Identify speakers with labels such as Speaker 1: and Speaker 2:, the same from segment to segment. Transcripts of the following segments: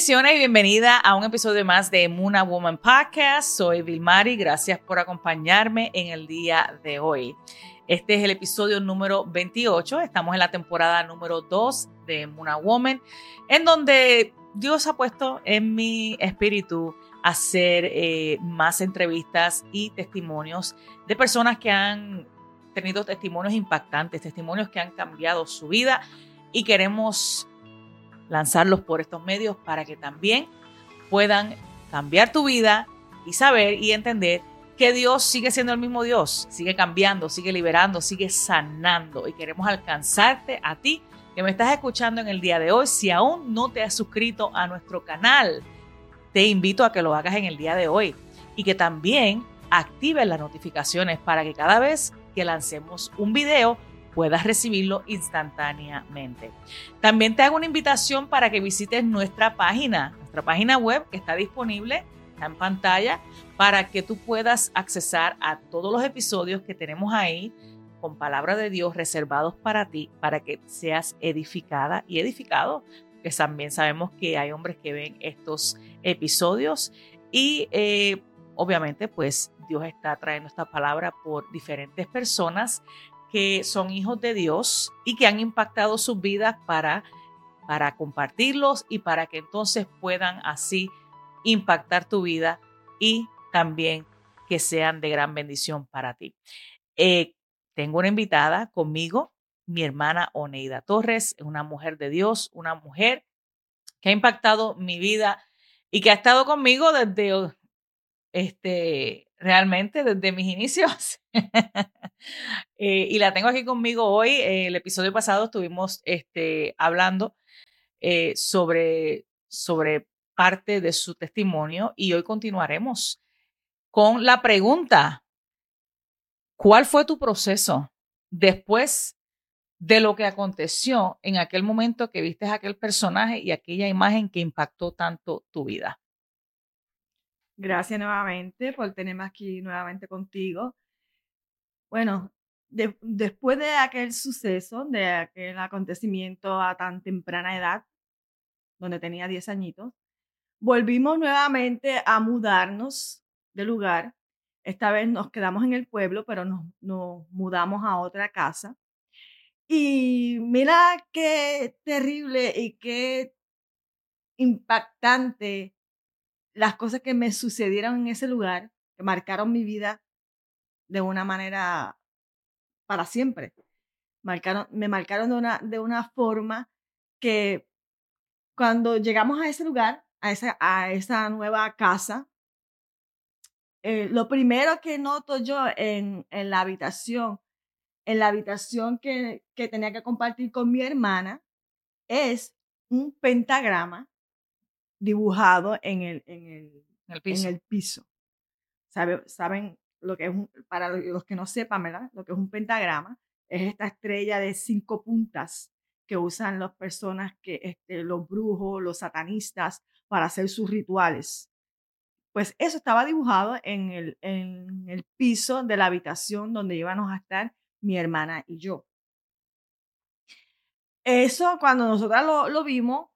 Speaker 1: Bendiciones y bienvenida a un episodio más de Muna Woman Podcast. Soy Vilmari, gracias por acompañarme en el día de hoy. Este es el episodio número 28, estamos en la temporada número 2 de Muna Woman, en donde Dios ha puesto en mi espíritu hacer eh, más entrevistas y testimonios de personas que han tenido testimonios impactantes, testimonios que han cambiado su vida y queremos lanzarlos por estos medios para que también puedan cambiar tu vida y saber y entender que Dios sigue siendo el mismo Dios, sigue cambiando, sigue liberando, sigue sanando y queremos alcanzarte a ti que me estás escuchando en el día de hoy. Si aún no te has suscrito a nuestro canal, te invito a que lo hagas en el día de hoy y que también actives las notificaciones para que cada vez que lancemos un video puedas recibirlo instantáneamente. También te hago una invitación para que visites nuestra página, nuestra página web que está disponible, está en pantalla, para que tú puedas accesar a todos los episodios que tenemos ahí con palabra de Dios reservados para ti, para que seas edificada y edificado, que también sabemos que hay hombres que ven estos episodios y eh, obviamente pues Dios está trayendo esta palabra por diferentes personas que son hijos de Dios y que han impactado sus vidas para, para compartirlos y para que entonces puedan así impactar tu vida y también que sean de gran bendición para ti. Eh, tengo una invitada conmigo, mi hermana Oneida Torres, una mujer de Dios, una mujer que ha impactado mi vida y que ha estado conmigo desde este, realmente desde mis inicios. Eh, y la tengo aquí conmigo hoy. el episodio pasado estuvimos este, hablando eh, sobre, sobre parte de su testimonio y hoy continuaremos con la pregunta, ¿cuál fue tu proceso después de lo que aconteció en aquel momento que viste a aquel personaje y aquella imagen que impactó tanto tu vida?
Speaker 2: Gracias nuevamente por tenerme aquí nuevamente contigo. Bueno, después de aquel suceso, de aquel acontecimiento a tan temprana edad, donde tenía 10 añitos, volvimos nuevamente a mudarnos de lugar. Esta vez nos quedamos en el pueblo, pero nos, nos mudamos a otra casa. Y mira qué terrible y qué impactante las cosas que me sucedieron en ese lugar, que marcaron mi vida de una manera para siempre. Marcaron, me marcaron de una, de una forma que cuando llegamos a ese lugar, a esa, a esa nueva casa, eh, lo primero que noto yo en, en, la habitación, en la habitación que, que tenía que compartir con mi hermana, es un pentagrama dibujado en el, en el, el piso. En el piso. ¿Sabe, ¿Saben lo que es un, para los que no sepan, ¿verdad? Lo que es un pentagrama es esta estrella de cinco puntas que usan las personas que, este, los brujos, los satanistas, para hacer sus rituales. Pues eso estaba dibujado en el, en el piso de la habitación donde íbamos a estar mi hermana y yo. Eso cuando nosotras lo, lo vimos,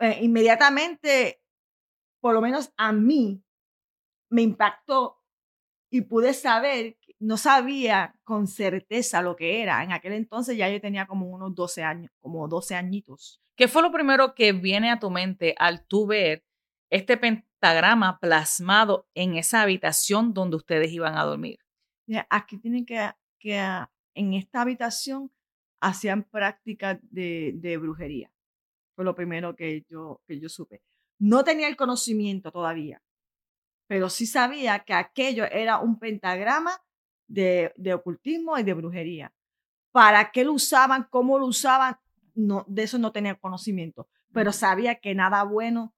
Speaker 2: eh, inmediatamente, por lo menos a mí, me impactó y pude saber, no sabía con certeza lo que era. En aquel entonces ya yo tenía como unos 12 años, como 12 añitos.
Speaker 1: ¿Qué fue lo primero que viene a tu mente al tú ver este pentagrama plasmado en esa habitación donde ustedes iban a dormir?
Speaker 2: Aquí tienen que, que en esta habitación hacían prácticas de, de brujería. Fue lo primero que yo, que yo supe. No tenía el conocimiento todavía, pero sí sabía que aquello era un pentagrama de, de ocultismo y de brujería. ¿Para qué lo usaban? ¿Cómo lo usaban? No, de eso no tenía conocimiento, pero sabía que nada bueno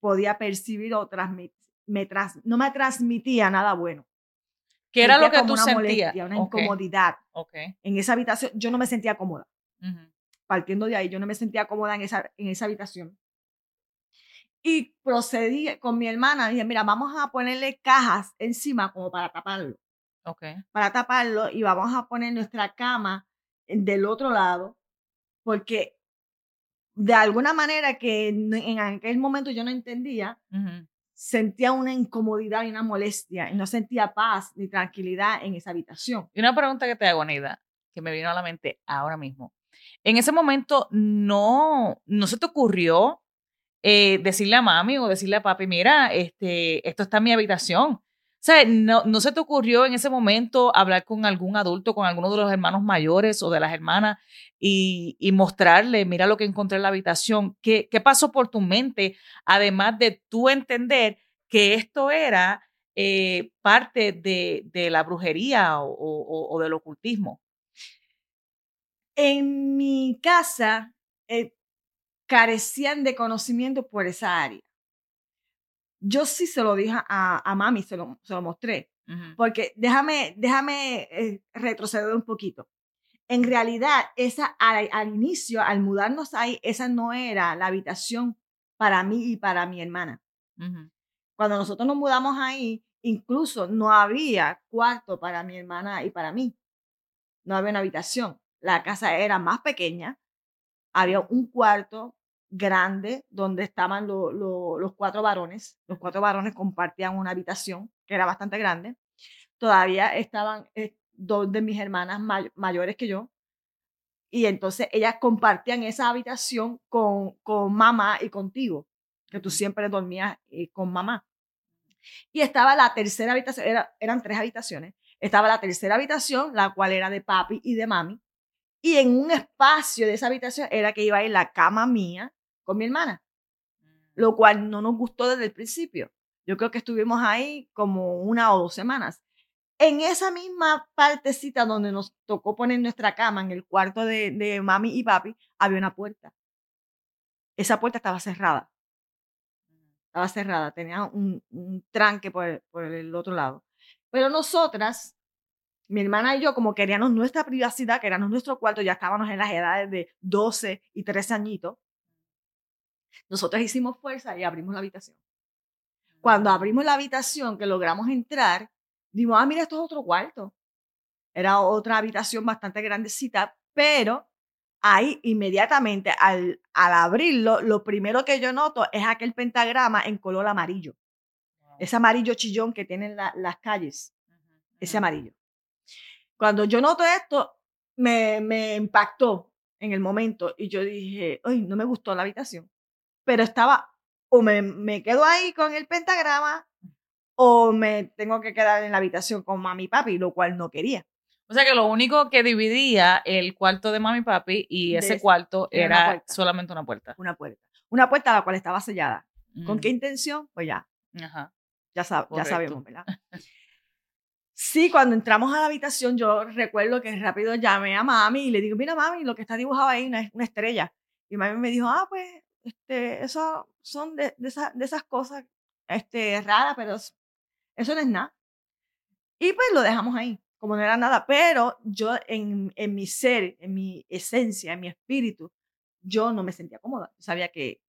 Speaker 2: podía percibir o transmitir. Me no me transmitía nada bueno.
Speaker 1: ¿Qué era lo que tú sentías?
Speaker 2: Molestia, una incomodidad. Okay. En esa habitación yo no me sentía cómoda partiendo de ahí, yo no me sentía cómoda en esa, en esa habitación. Y procedí con mi hermana, dije, mira, vamos a ponerle cajas encima como para taparlo.
Speaker 1: Okay.
Speaker 2: Para taparlo y vamos a poner nuestra cama del otro lado, porque de alguna manera que en aquel momento yo no entendía, sentía una incomodidad y una molestia y no sentía paz ni tranquilidad en esa habitación.
Speaker 1: Y una pregunta que te hago, Nida, que me vino a la mente ahora mismo. En ese momento no, no se te ocurrió eh, decirle a mami o decirle a papi, mira, este, esto está en mi habitación. O sea, no, no se te ocurrió en ese momento hablar con algún adulto, con alguno de los hermanos mayores o de las hermanas y, mostrarle, mira lo que encontré en la habitación. ¿Qué, ¿Qué pasó por tu mente? Además de tú entender que esto era eh, parte de, de, la brujería o, o, del ocultismo.
Speaker 2: En mi casa eh, carecían de conocimiento por esa área yo sí se lo dije a, a mami, se lo, se lo mostré. Porque déjame, déjame eh, retroceder un poquito. En realidad, esa, al, al, inicio, al mudarnos ahí, esa no era la habitación para mí y para mi hermana. Cuando nosotros nos mudamos ahí, incluso no había cuarto para mi hermana y para mí. No había una habitación. La casa era más pequeña. Había un cuarto grande donde estaban los cuatro varones. Los cuatro varones compartían una habitación que era bastante grande. Todavía estaban eh, dos de mis hermanas mayores que yo. Y entonces ellas compartían esa habitación con, con mamá y contigo, que tú siempre dormías eh, con mamá. Y estaba la tercera habitación, eran tres habitaciones. Estaba la tercera habitación, la cual era de papi y de mami. Y en un espacio de esa habitación era que iba a ir la cama mía, con mi hermana, lo mm. cual no nos gustó desde el principio. Yo creo que estuvimos ahí como una o dos semanas. En esa misma partecita donde nos tocó poner nuestra cama, en el cuarto de, de mami y papi, había una puerta. Esa puerta estaba cerrada. Mm. Estaba cerrada, tenía un, un tranque por por el otro lado. Pero nosotras, mi hermana y yo, como queríamos nuestra privacidad, queríamos nuestro cuarto, ya estábamos en las edades de 12 y 13 añitos, nosotros hicimos fuerza y abrimos la habitación. Cuando abrimos la habitación, que logramos entrar, dimos, ah, mira, esto es otro cuarto. Era otra habitación bastante grandecita, pero ahí inmediatamente al, al abrirlo, lo primero que yo noto es aquel pentagrama en color amarillo. Ese amarillo chillón que tienen las calles. Ese amarillo. Cuando yo noto esto, me, me impactó en el momento y yo dije, ay, no me gustó la habitación pero estaba, o me, me quedo ahí con el pentagrama, o me tengo que quedar en la habitación con mami y papi, lo cual no quería.
Speaker 1: O sea que lo único que dividía el cuarto de mami y papi y ese cuarto era, solamente una puerta.
Speaker 2: Una puerta. Una puerta la cual estaba sellada. ¿Con qué mm. intención? Pues ya. Ajá. Ya, ya sabemos, ¿verdad? Sí, cuando entramos a la habitación, yo recuerdo que rápido llamé a mami y le digo, mira mami, lo que está dibujado ahí es una estrella. Y mami me dijo, ah, pues este, eso son de, de, de esas cosas este, raras, pero eso no es nada. Y pues lo dejamos ahí, como no era nada. Pero yo en, en mi ser, en mi esencia, en mi espíritu, yo no me sentía cómoda. sabía que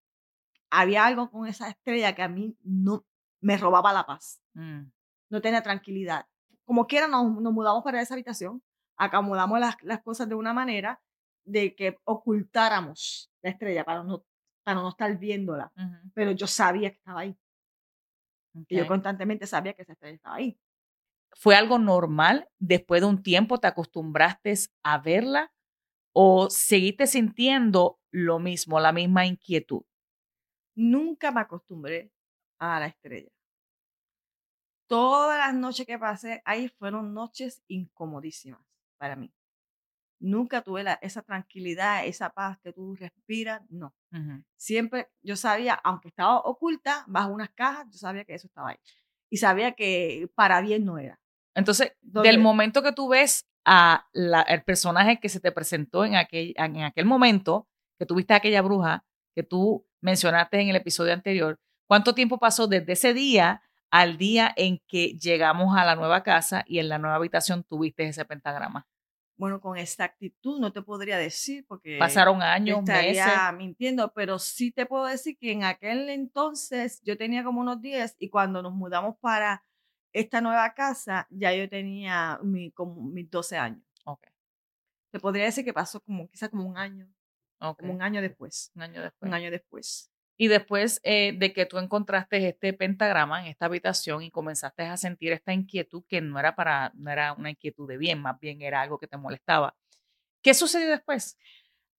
Speaker 2: había algo con esa estrella que a mí no me robaba la paz. Mm. No tenía tranquilidad. Como quiera, nos, nos mudamos para esa habitación. Acomodamos las, las cosas de una manera de que ocultáramos la estrella para no para no estar viéndola. Pero yo sabía que estaba ahí. Y yo constantemente sabía que esa estrella estaba ahí.
Speaker 1: ¿Fue algo normal? ¿Después de un tiempo te acostumbraste a verla? ¿O seguiste sintiendo lo mismo, la misma inquietud?
Speaker 2: Nunca me acostumbré a la estrella. Todas las noches que pasé ahí fueron noches incomodísimas para mí nunca tuve esa tranquilidad, esa paz que tú respiras, no. Siempre yo sabía, aunque estaba oculta bajo unas cajas, yo sabía que eso estaba ahí. Y sabía que para bien no era.
Speaker 1: Entonces, del momento que tú ves a el personaje que se te presentó en aquel, en aquel momento, que tuviste a aquella bruja que tú mencionaste en el episodio anterior, ¿cuánto tiempo pasó desde ese día al día en que llegamos a la nueva casa y en la nueva habitación tuviste ese pentagrama?
Speaker 2: Bueno, con exactitud no te podría decir porque
Speaker 1: pasaron años,
Speaker 2: estaría mintiendo, pero sí te puedo decir que en aquel entonces yo tenía como unos 10 y cuando nos mudamos para esta nueva casa ya yo tenía mi, como mis 12 años. Okay. Te podría decir que pasó como quizá como un año. como un año después.
Speaker 1: Un año después.
Speaker 2: Un año después.
Speaker 1: Y después eh, de que tú encontraste este pentagrama en esta habitación y comenzaste a sentir esta inquietud que no era para, no era una inquietud de bien, más bien era algo que te molestaba. ¿Qué sucedió después?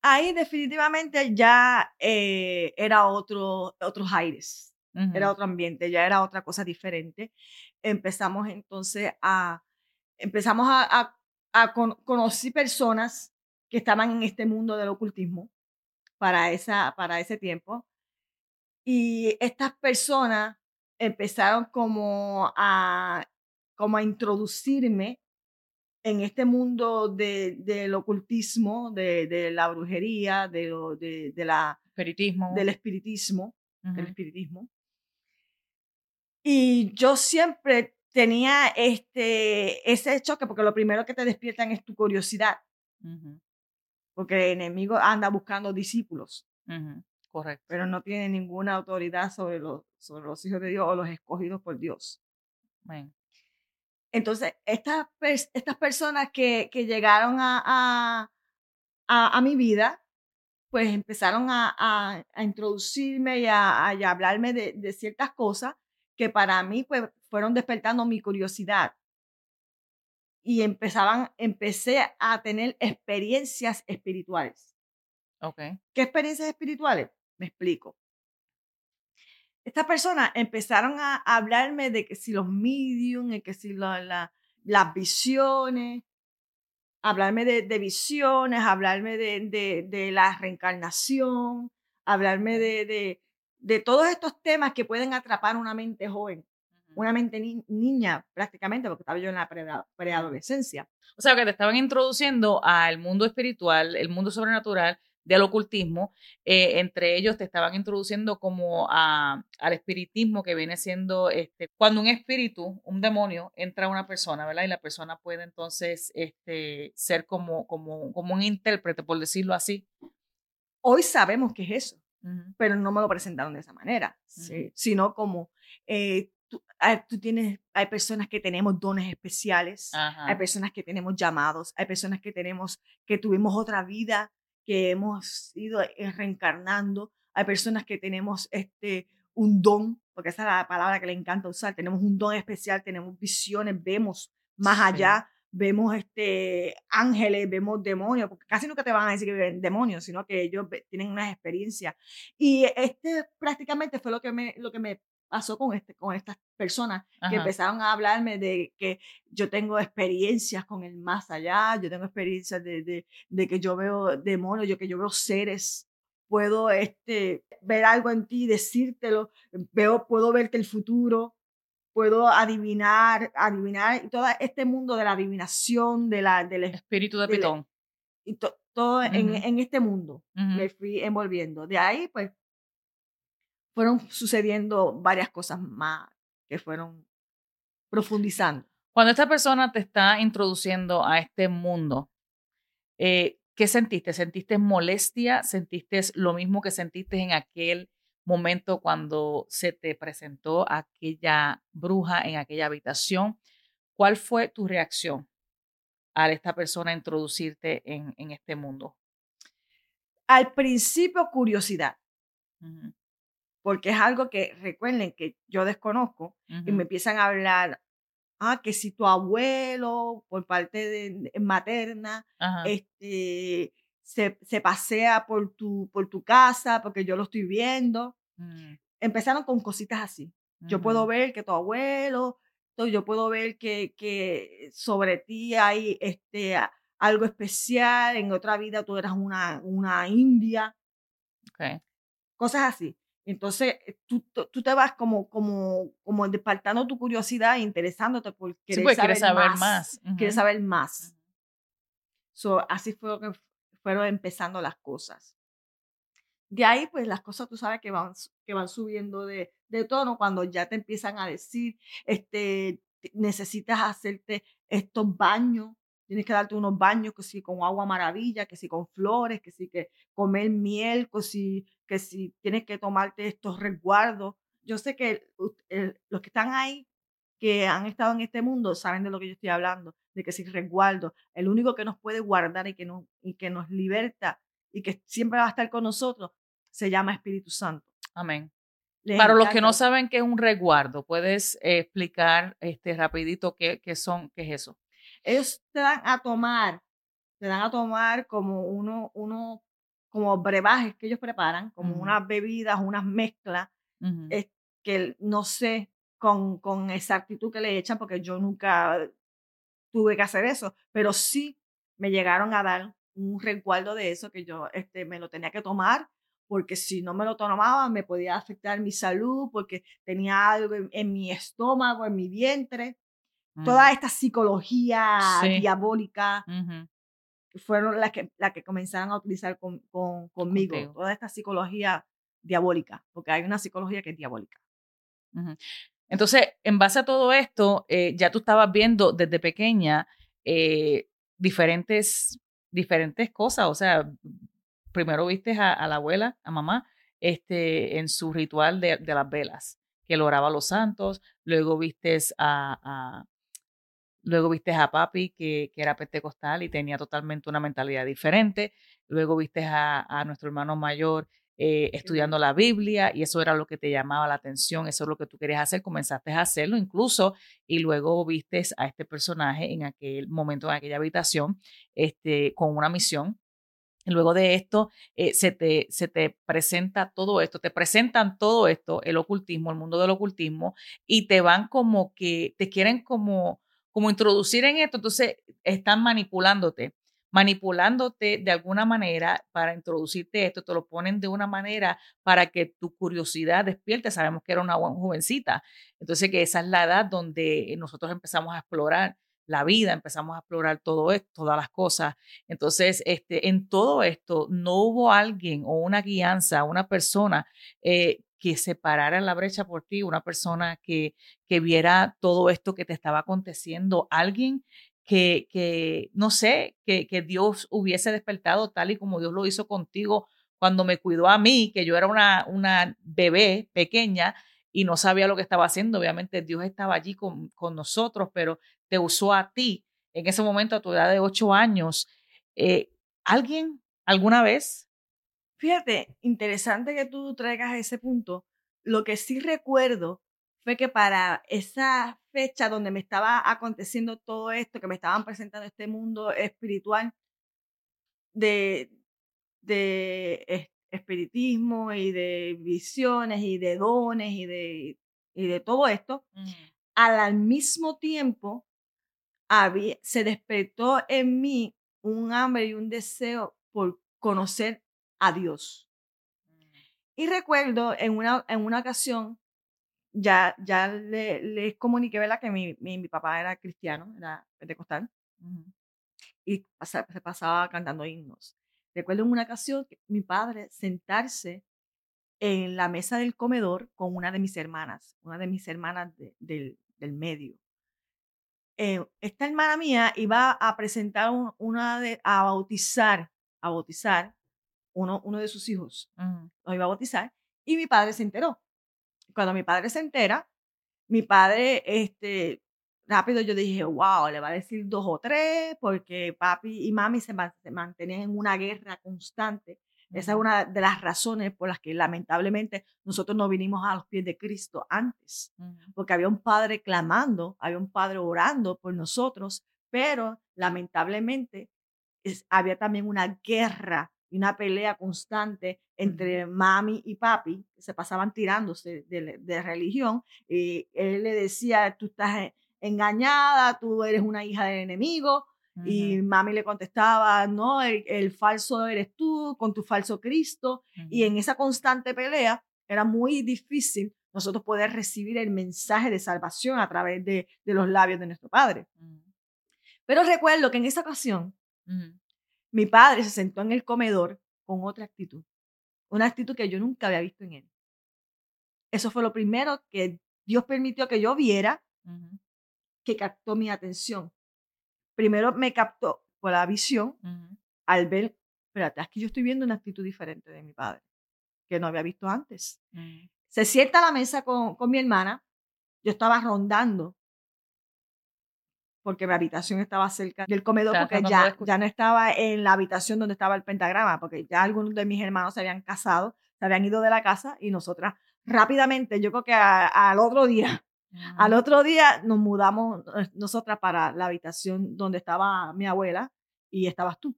Speaker 2: Ahí definitivamente ya eh, era otro, otros aires, era otro ambiente, ya era otra cosa diferente. Empezamos entonces a, empezamos a, a, conocer personas que estaban en este mundo del ocultismo para, esa, para ese tiempo. Y estas personas empezaron como a, como a introducirme en este mundo de, del ocultismo, de, de, la brujería, de, de, la,
Speaker 1: espiritismo.
Speaker 2: del espiritismo, del espiritismo. Y yo siempre tenía este, ese choque, porque lo primero que te despiertan es tu curiosidad. Porque el enemigo anda buscando discípulos.
Speaker 1: Correcto.
Speaker 2: Pero no tiene ninguna autoridad sobre los, sobre los hijos de Dios o los escogidos por Dios. Entonces, estas, estas personas que, que llegaron a, a, a, mi vida, pues empezaron a, a introducirme y a, hablarme de, de, ciertas cosas que para mí pues, fueron despertando mi curiosidad. Y empezaban, empecé a tener experiencias espirituales.
Speaker 1: Okay.
Speaker 2: ¿Qué experiencias espirituales? Me explico. Estas personas empezaron a hablarme de que si los medium, que si la, las visiones, hablarme de, de visiones, hablarme de, de, de, la reencarnación, hablarme de, de, de todos estos temas que pueden atrapar una mente joven, una mente niña prácticamente, porque estaba yo en la preadolescencia.
Speaker 1: O sea, que te estaban introduciendo al mundo espiritual, el mundo sobrenatural, del ocultismo, eh, entre ellos te estaban introduciendo como a, al espiritismo que viene siendo este, cuando un espíritu, un demonio, entra a una persona, ¿verdad? Y la persona puede entonces este, ser como, como, como un intérprete, por decirlo así.
Speaker 2: Hoy sabemos que es eso, pero no me lo presentaron de esa manera, sino como eh, tú, ah, tú, tienes, hay personas que tenemos dones especiales, hay personas que tenemos llamados, hay personas que tenemos, que tuvimos otra vida que hemos ido eh, reencarnando, hay personas que tenemos este, un don, porque esa es la palabra que le encanta usar, tenemos un don especial, tenemos visiones, vemos más allá, vemos este, ángeles, vemos demonios, porque casi nunca te van a decir que ven demonios, sino que ellos tienen unas experiencias. Y este prácticamente fue lo que me, lo que me pasó con, este, con estas personas que empezaron a hablarme de que yo tengo experiencias con el más allá, yo tengo experiencias de, de, de que yo veo demonios, yo que yo veo seres, puedo este, ver algo en ti, decírtelo, veo, puedo verte el futuro, puedo adivinar, adivinar, y todo este mundo de la adivinación, de la, del
Speaker 1: espíritu de Pitón.
Speaker 2: Y todo en, en, este mundo me fui envolviendo. De ahí, pues, fueron sucediendo varias cosas más que fueron profundizando.
Speaker 1: Cuando esta persona te está introduciendo a este mundo, eh, ¿qué sentiste? ¿Sentiste molestia? ¿Sentiste lo mismo que sentiste en aquel momento cuando se te presentó aquella bruja en aquella habitación? ¿Cuál fue tu reacción a esta persona introducirte en, en este mundo?
Speaker 2: Al principio, curiosidad porque es algo que recuerden que yo desconozco y me empiezan a hablar, ah, que si tu abuelo por parte de, materna este, se, se, pasea por tu, por tu casa porque yo lo estoy viendo. Mm. Empezaron con cositas así. Yo puedo ver que tu abuelo, yo puedo ver que, que sobre ti hay este, algo especial, en otra vida tú eras una, una india. Cosas así. Entonces, eh, tú, tú, te vas como, como, como despertando tu curiosidad, interesándote por querer
Speaker 1: pues,
Speaker 2: saber,
Speaker 1: saber, más.
Speaker 2: Quieres saber más. so, así fue que fueron empezando las cosas. De ahí, pues las cosas tú sabes que van, que van subiendo de, de tono cuando ya te empiezan a decir, este, necesitas hacerte estos baños, tienes que darte unos baños, que si con agua maravilla, que si con flores, que si que comer miel, que si que si tienes que tomarte estos resguardos. Yo sé que los que están ahí, que han estado en este mundo, saben de lo que yo estoy hablando, de que si resguardo, el único que nos puede guardar y que nos, y que nos liberta y que siempre va a estar con nosotros, se llama Espíritu Santo.
Speaker 1: Amén. Para los que no saben qué es un resguardo, ¿puedes explicar este, rapidito qué, qué, son, qué es eso?
Speaker 2: Ellos te dan a tomar, te dan a tomar como uno, uno como brebajes que ellos preparan, como unas bebidas, unas mezclas, que no sé con, con exactitud que le echan, porque yo nunca tuve que hacer eso, pero sí me llegaron a dar un resguardo de eso que yo este, me lo tenía que tomar porque si no me lo tomaba me podía afectar mi salud, porque tenía algo en, mi estómago, en mi vientre. Toda esta psicología diabólica fueron las que, las que comenzaron a utilizar con, conmigo. Toda esta psicología diabólica, porque hay una psicología que es diabólica.
Speaker 1: Entonces, en base a todo esto, eh, ya tú estabas viendo desde pequeña eh, diferentes, diferentes cosas, o sea, primero viste a, la abuela, a mamá, este, en su ritual de, las velas, que lo oraba a los santos, luego viste a, luego viste a papi, que, que, era pentecostal y tenía totalmente una mentalidad diferente, luego viste a, nuestro hermano mayor eh, estudiando la Biblia y eso era lo que te llamaba la atención, eso es lo que tú querías hacer, comenzaste a hacerlo incluso y luego viste a este personaje en aquel momento, en aquella habitación, este, con una misión. Luego de esto, eh, se, te, se te presenta todo esto, te presentan todo esto, el ocultismo, el mundo del ocultismo, y te van como que, te quieren como, como introducir en esto, entonces están manipulándote, manipulándote de alguna manera para introducirte esto, te lo ponen de una manera para que tu curiosidad despierte, sabemos que era una jovencita, entonces que esa es la edad donde nosotros empezamos a explorar la vida, empezamos a explorar todo esto, todas las cosas. Entonces, este, en todo esto no hubo alguien o una guianza, una persona eh, que separara la brecha por ti, una persona que, que viera todo esto que te estaba aconteciendo, alguien que, que no sé, que, que Dios hubiese despertado tal y como Dios lo hizo contigo cuando me cuidó a mí, que yo era una, una bebé pequeña, y no sabía lo que estaba haciendo. Obviamente Dios estaba allí con, con, nosotros, pero te usó a ti en ese momento a tu edad de ocho años. Eh, ¿Alguien alguna vez?
Speaker 2: Fíjate, interesante que tú traigas ese punto. Lo que sí recuerdo fue que para esa fecha donde me estaba aconteciendo todo esto, que me estaban presentando este mundo espiritual de, de espiritismo y de visiones y de dones y de, y de todo esto, al mismo tiempo se despertó en mí un hambre y un deseo por conocer a Dios. Mm. Y recuerdo en una, en una ocasión, ya, ya le, les comuniqué ¿verdad? que mi, mi, papá era cristiano, era pentecostal, y se pasaba cantando himnos. Recuerdo en una ocasión que mi padre sentarse en la mesa del comedor con una de mis hermanas, una de mis hermanas del, del medio. Eh, esta hermana mía iba a presentar una de, a bautizar, a bautizar uno, uno de sus hijos. Lo iba a bautizar y mi padre se enteró. Cuando mi padre se entera, mi padre, este, rápido yo dije, wow, le va a decir dos o tres, porque papi y mami se, se mantenían en una guerra constante esa es una de las razones por las que lamentablemente nosotros no vinimos a los pies de Cristo antes, porque había un padre clamando, había un padre orando por nosotros, pero lamentablemente había también una guerra y una pelea constante entre mami y papi, que se pasaban tirándose de, de religión, y él le decía, tú estás engañada, tú eres una hija del enemigo, y mami le contestaba, no, el, falso eres tú con tu falso Cristo. Y en esa constante pelea era muy difícil nosotros poder recibir el mensaje de salvación a través de, de los labios de nuestro Padre. Pero recuerdo que en esa ocasión mi padre se sentó en el comedor con otra actitud, una actitud que yo nunca había visto en él. Eso fue lo primero que Dios permitió que yo viera, que captó mi atención primero me captó por la visión al ver, espérate, aquí yo estoy viendo una actitud diferente de mi padre, que no había visto antes. Mm. Se sienta a la mesa con, con mi hermana, yo estaba rondando porque mi habitación estaba cerca del comedor, porque ya, ya no estaba en la habitación donde estaba el pentagrama, porque ya algunos de mis hermanos se habían casado, se habían ido de la casa y nosotras rápidamente, yo creo que a- al otro día, al otro día nos mudamos eh, nosotras para la habitación donde estaba mi abuela y estabas tú.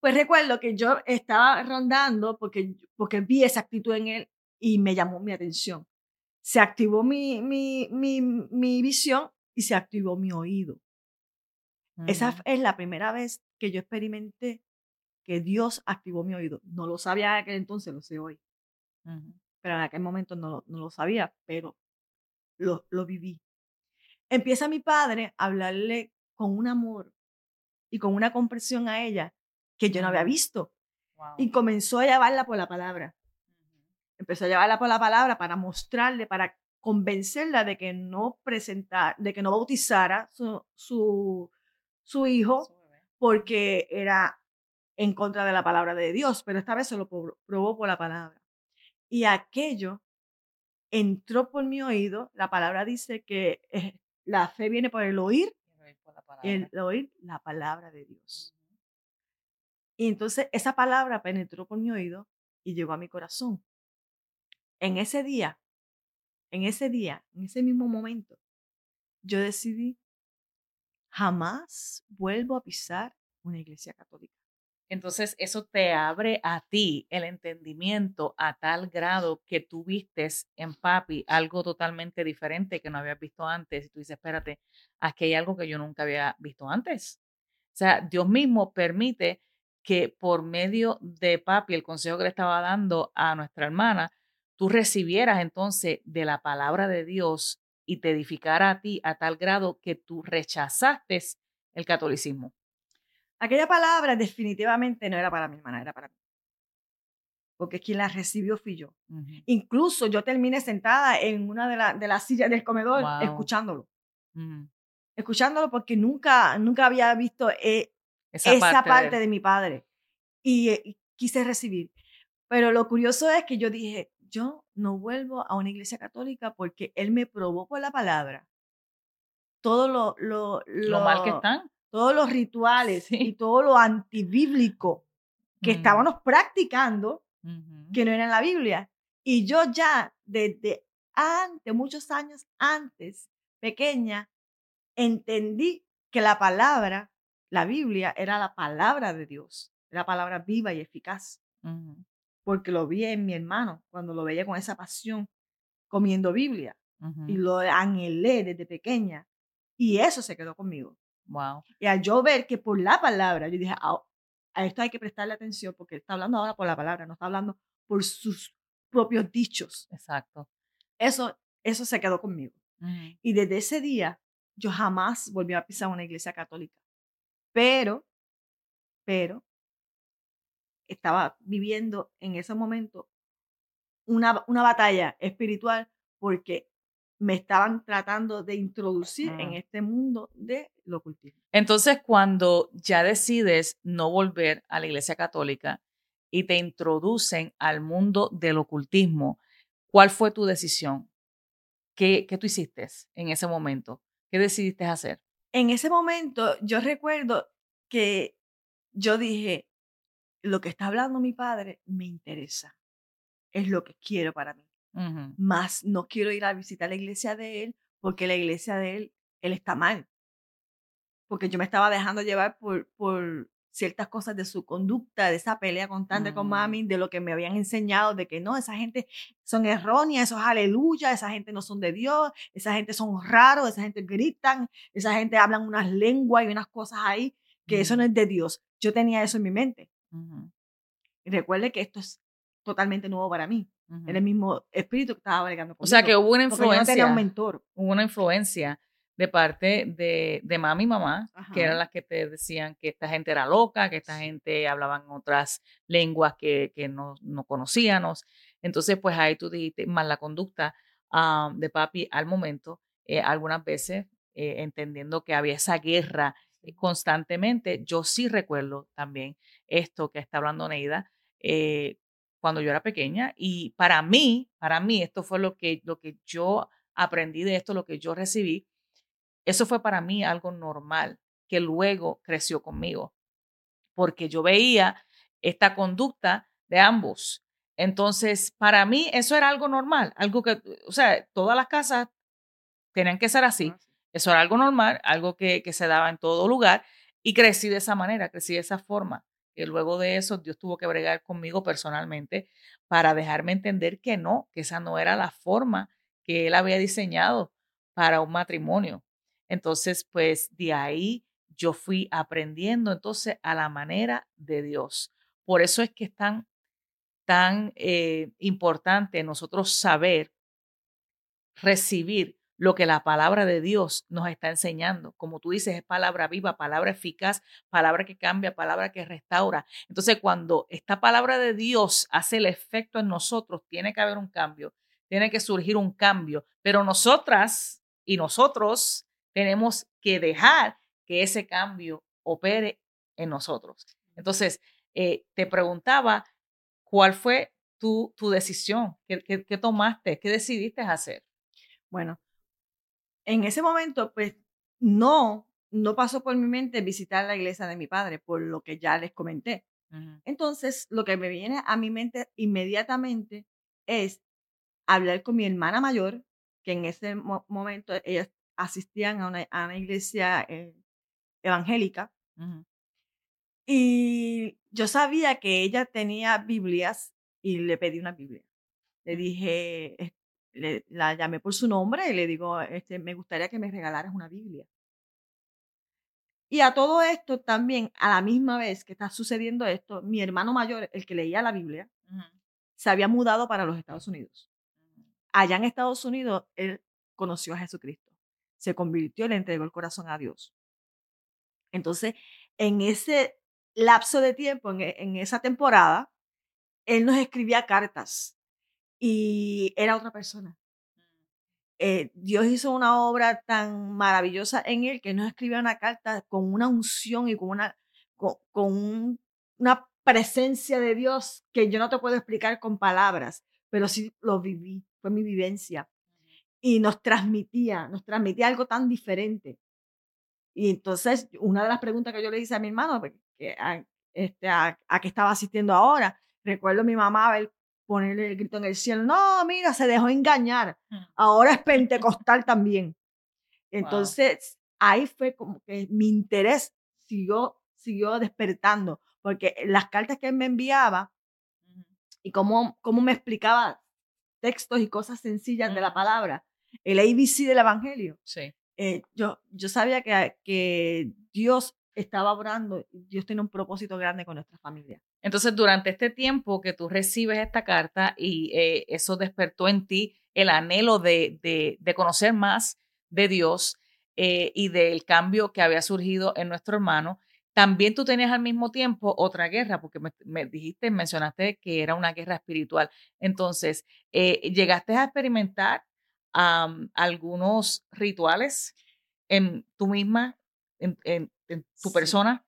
Speaker 2: Pues recuerdo que yo estaba rondando porque, porque vi esa actitud en él y me llamó mi atención. Se activó mi, mi, mi, mi visión y se activó mi oído. Esa
Speaker 1: Ujú.
Speaker 2: es la primera vez que yo experimenté que Dios activó mi oído. No lo sabía en aquel entonces, lo sé hoy. Pero en aquel momento no, lo- no lo sabía, pero lo, lo viví. Empieza mi padre a hablarle con un amor y con una comprensión a ella que yo no había visto.
Speaker 1: Wow.
Speaker 2: Y comenzó a llevarla por la palabra. Empezó a llevarla por la palabra para mostrarle, para convencerla de que no presentara, de que no bautizara su, su, su hijo porque era en contra de la palabra de Dios, pero esta vez se lo pro- probó por la palabra. Y aquello entró por mi oído. La palabra dice que eh, la fe viene por el oír, el oír la palabra de Dios. Y entonces esa palabra penetró por mi oído y llegó a mi corazón. En ese día, en ese día, en ese mismo momento, yo decidí jamás vuelvo a pisar una iglesia católica.
Speaker 1: Entonces, eso te abre a ti el entendimiento a tal grado que tú vistes en papi algo totalmente diferente que no habías visto antes. Y tú dices, espérate, aquí hay algo que yo nunca había visto antes. O sea, Dios mismo permite que por medio de papi, el consejo que le estaba dando a nuestra hermana, tú recibieras entonces de la palabra de Dios y te edificara a ti a tal grado que tú rechazaste el catolicismo.
Speaker 2: Aquella palabra definitivamente no era para mi hermana, era para mí. Porque quien la recibió fui yo. Incluso yo terminé sentada en una de, la- de las sillas del comedor
Speaker 1: Wow.
Speaker 2: escuchándolo. Escuchándolo porque nunca, nunca había visto eh,
Speaker 1: Esa,
Speaker 2: esa, parte,
Speaker 1: de-
Speaker 2: de... mi padre. Y, eh, y quise recibir. Pero lo curioso es que yo dije, yo no vuelvo a una iglesia católica porque él me probó por la palabra. Todo lo, lo,
Speaker 1: lo mal que están.
Speaker 2: todos los rituales
Speaker 1: Sí.
Speaker 2: y todo lo antibíblico que
Speaker 1: Mm.
Speaker 2: estábamos practicando que no era en la Biblia. Y yo ya desde antes, muchos años antes, pequeña, entendí que la palabra, la Biblia, era la palabra de Dios, era palabra viva y eficaz. Porque lo vi en mi hermano, cuando lo veía con esa pasión, comiendo Biblia, y lo anhelé desde pequeña, y eso se quedó conmigo.
Speaker 1: Wow.
Speaker 2: Y al yo ver que por la palabra, yo dije, "Ah, a esto hay que prestarle atención porque está hablando ahora por la palabra, no está hablando por sus propios dichos.
Speaker 1: Exacto.
Speaker 2: Eso, eso se quedó conmigo. Y desde ese día, yo jamás volví a pisar una iglesia católica. Pero, pero, estaba viviendo en ese momento una, una batalla espiritual porque me estaban tratando de introducir en este mundo de lo ocultismo.
Speaker 1: Entonces, cuando ya decides no volver a la iglesia católica y te introducen al mundo del ocultismo, ¿cuál fue tu decisión? ¿Qué, qué tú hiciste en ese momento? ¿Qué decidiste hacer?
Speaker 2: En ese momento, yo recuerdo que yo dije, lo que está hablando mi padre me interesa, es lo que quiero para mí.
Speaker 1: Ujú.
Speaker 2: Más no quiero ir a visitar la iglesia de él porque la iglesia de él, él está mal. Porque yo me estaba dejando llevar por, por ciertas cosas de su conducta, de esa pelea constante con
Speaker 1: Mm.
Speaker 2: mami, de lo que me habían enseñado, de que no, esa gente son erróneas, eso es aleluya, esa gente no son de Dios, esa gente son raros, esa gente gritan, esa gente hablan unas lenguas y unas cosas ahí, que eso no
Speaker 1: Ujú.
Speaker 2: es de Dios. Yo tenía eso en mi mente. Y recuerde que esto es totalmente nuevo para mí. Era el mismo espíritu que estaba bregando
Speaker 1: O sea, que
Speaker 2: conmigo,
Speaker 1: hubo una
Speaker 2: porque yo no tenía un
Speaker 1: influencia.
Speaker 2: mentor.
Speaker 1: hubo una influencia de parte de, de mami y mamá, que eran las que te decían que esta gente era loca, que esta gente hablaban otras lenguas que, que no, no conocíamos. Entonces, pues ahí tú dijiste, más la conducta ah, de papi al momento, eh, algunas veces eh, entendiendo que había esa guerra constantemente. Yo sí recuerdo también esto que está hablando Neida, eh, cuando yo era pequeña y para mí, para mí esto fue lo que, lo que yo aprendí de esto, lo que yo recibí, Eso fue para mí algo normal, que luego creció conmigo, porque yo veía esta conducta de ambos. Entonces, para mí eso era algo normal, algo que, o sea, todas las casas tenían que ser así. Eso era algo normal, algo que, que se daba en todo lugar y crecí de esa manera, crecí de esa forma. Y luego de eso, Dios tuvo que bregar conmigo personalmente para dejarme entender que no, que esa no era la forma que Él había diseñado para un matrimonio. Entonces, pues de ahí yo fui aprendiendo entonces a la manera de Dios. Por eso es que es tan, tan eh, importante nosotros saber recibir lo que la palabra de Dios nos está enseñando. Como tú dices, es palabra viva, palabra eficaz, palabra que cambia, palabra que restaura. Entonces, cuando esta palabra de Dios hace el efecto en nosotros, tiene que haber un cambio, tiene que surgir un cambio, pero nosotras y nosotros tenemos que dejar que ese cambio opere en nosotros. Entonces, eh, te preguntaba, ¿cuál fue tu, tu decisión? ¿Qué, qué tomaste? ¿Qué decidiste hacer?
Speaker 2: Bueno, en ese momento, pues no, no pasó por mi mente visitar la iglesia de mi padre, por lo que ya les comenté. Entonces, lo que me viene a mi mente inmediatamente es hablar con mi hermana mayor, que en ese momento ellas asistían a una, iglesia eh, evangélica. Y yo sabía que ella tenía Biblias y le pedí una Biblia. Le dije, la llamé por su nombre y le digo, este, me gustaría que me regalaras una Biblia. Y a todo esto también, a la misma vez que está sucediendo esto, mi hermano mayor, el que leía la Biblia, se había mudado para los Estados Unidos. Allá en Estados Unidos, él conoció a Jesucristo, se convirtió y le entregó el corazón a Dios. Entonces, en ese lapso de tiempo, en, en esa temporada, él nos escribía cartas y era otra persona. Mm. Eh, Dios hizo una obra tan maravillosa en él que nos escribió una carta con una unción y con una, con, una presencia de Dios que yo no te puedo explicar con palabras, pero sí lo viví, fue mi vivencia. Y nos transmitía, nos transmitía algo tan diferente. Y entonces, una de las preguntas que yo le hice a mi hermano, pues, que, a, este, a, a qué estaba asistiendo ahora, recuerdo a mi mamá haber ponerle el grito en el cielo. No, mira, se dejó engañar. Mm. Ahora es pentecostal también. Entonces, ahí fue como que mi interés siguió, siguió despertando, porque las cartas que él me enviaba y cómo, cómo me explicaba textos y cosas sencillas de la palabra, el ABC del Evangelio.
Speaker 1: Sí.
Speaker 2: Eh, yo, yo sabía que, que Dios estaba orando, Dios tiene un propósito grande con nuestra familia.
Speaker 1: Entonces, durante este tiempo que tú recibes esta carta y eh, eso despertó en ti el anhelo de, de, conocer más de Dios eh, y del cambio que había surgido en nuestro hermano, también tú tenías al mismo tiempo otra guerra, porque me, dijiste, mencionaste que era una guerra espiritual. Entonces, eh, ¿llegaste a experimentar algunos rituales en tú misma, en, en, tu persona?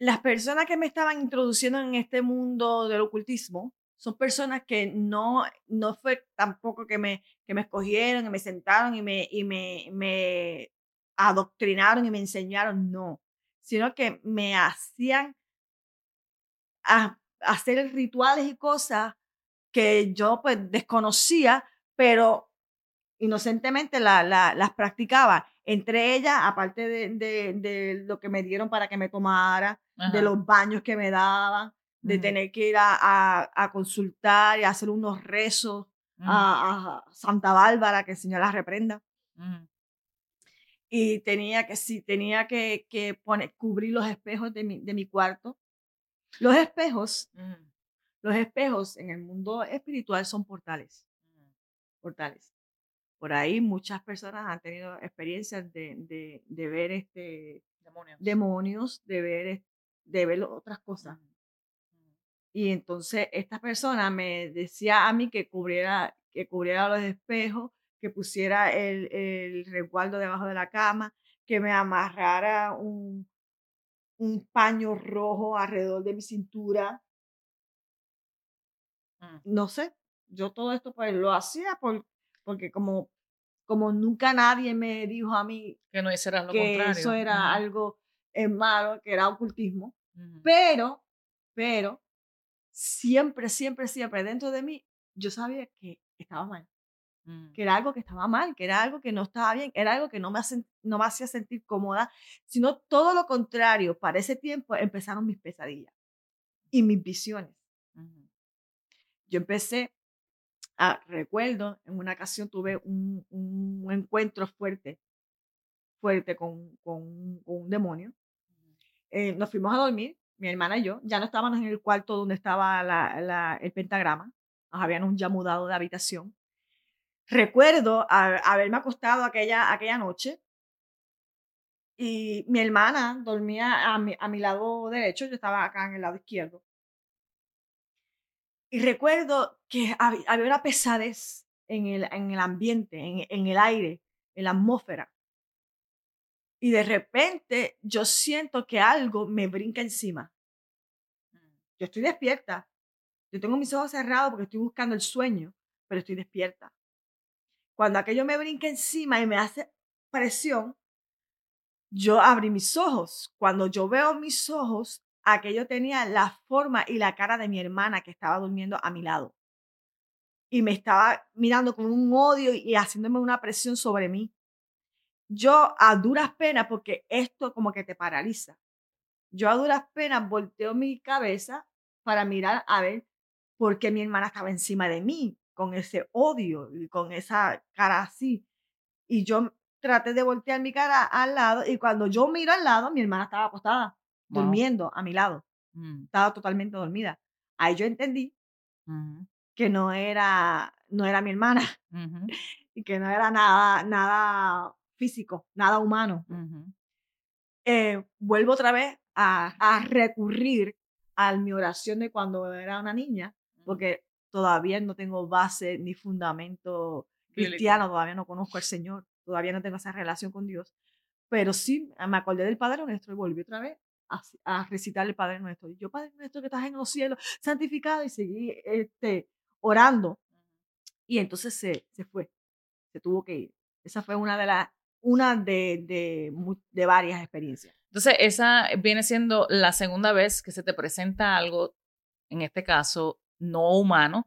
Speaker 2: Las personas que me estaban introduciendo en este mundo del ocultismo son personas que no, no fue tampoco que me, que me escogieron, y me sentaron y me, y me, me adoctrinaron y me enseñaron, no, sino que me hacían hacer rituales y cosas que yo pues desconocía, pero inocentemente la, las practicaba. Entre ellas, aparte de, de, lo que me dieron para que me tomara, de los baños que me daban, de tener que ir a, a, consultar y hacer unos rezos a, Santa Bárbara, que el Señor la reprenda. Y tenía que, sí, tenía que, que poner, cubrir los espejos de mi, de mi cuarto. Los espejos, los espejos en el mundo espiritual son portales. Portales. Por ahí muchas personas han tenido experiencias de, de, de ver este, demonios. demonios, de ver de ver otras cosas. Y entonces esta persona me decía a mí que cubriera, que cubriera los espejos, que pusiera el, el resguardo debajo de la cama, que me amarrara un, un paño rojo alrededor de mi cintura. Mm. No sé, yo todo esto pues lo hacía por, porque como, como nunca nadie me dijo a mí
Speaker 1: que no hicieras lo
Speaker 2: que
Speaker 1: contrario.
Speaker 2: eso era
Speaker 1: Ujú,
Speaker 2: algo eh, malo, que era ocultismo,
Speaker 1: ujú,
Speaker 2: pero, pero, siempre, siempre, siempre dentro de mí, yo sabía que estaba mal,
Speaker 1: ujú,
Speaker 2: que era algo que estaba mal, que era algo que no estaba bien, era algo que no me, hacen- no me hacía sentir cómoda, sino todo lo contrario. Para ese tiempo empezaron mis pesadillas y mis visiones. Yo empecé, a, recuerdo, en una ocasión tuve un, un encuentro fuerte, fuerte con, con un- con un demonio. Eh, nos fuimos a dormir, mi hermana y yo, ya no estábamos en el cuarto donde estaba la- la- el pentagrama, nos habíamos ya mudado de habitación. Recuerdo a- haberme acostado aquella, aquella noche y mi hermana dormía a mi, a mi lado derecho, yo estaba acá en el lado izquierdo. Y recuerdo que hab- había una pesadez en el, en el ambiente, en, en el aire, en la atmósfera. Y de repente yo siento que algo me brinca encima. Yo estoy despierta. Yo tengo mis ojos cerrados porque estoy buscando el sueño, pero estoy despierta. Cuando aquello me brinca encima y me hace presión, yo abrí mis ojos. Cuando yo veo mis ojos, aquello tenía la forma y la cara de mi hermana que estaba durmiendo a mi lado. Y me estaba mirando con un odio y haciéndome una presión sobre mí. Yo a duras penas, porque esto como que te paraliza. Yo a duras penas volteo mi cabeza para mirar a ver por qué mi hermana estaba encima de mí, con ese odio y con esa cara así. Y yo traté de voltear mi cara al lado y cuando yo miro al lado, mi hermana estaba acostada,
Speaker 1: Wow.
Speaker 2: durmiendo a mi lado.
Speaker 1: ujú,
Speaker 2: Estaba totalmente dormida. Ahí yo entendí
Speaker 1: ujú,
Speaker 2: que no era, no era mi hermana
Speaker 1: ujú,
Speaker 2: y que no era nada, nada físico, nada humano.
Speaker 1: ujú,
Speaker 2: eh, vuelvo otra vez a, a recurrir a mi oración de cuando era una niña, porque todavía no tengo base ni fundamento cristiano, todavía no conozco al Señor, todavía no tengo esa relación con Dios, pero sí me acordé del Padre Nuestro y volví otra vez a, a recitar el Padre Nuestro. Y yo, Padre Nuestro que estás en los cielos, santificado, y seguí este, orando. Y entonces se, se fue, se tuvo que ir. Esa fue una de las, una de, de, de varias experiencias.
Speaker 1: Entonces, esa viene siendo la segunda vez que se te presenta algo, en este caso, no humano,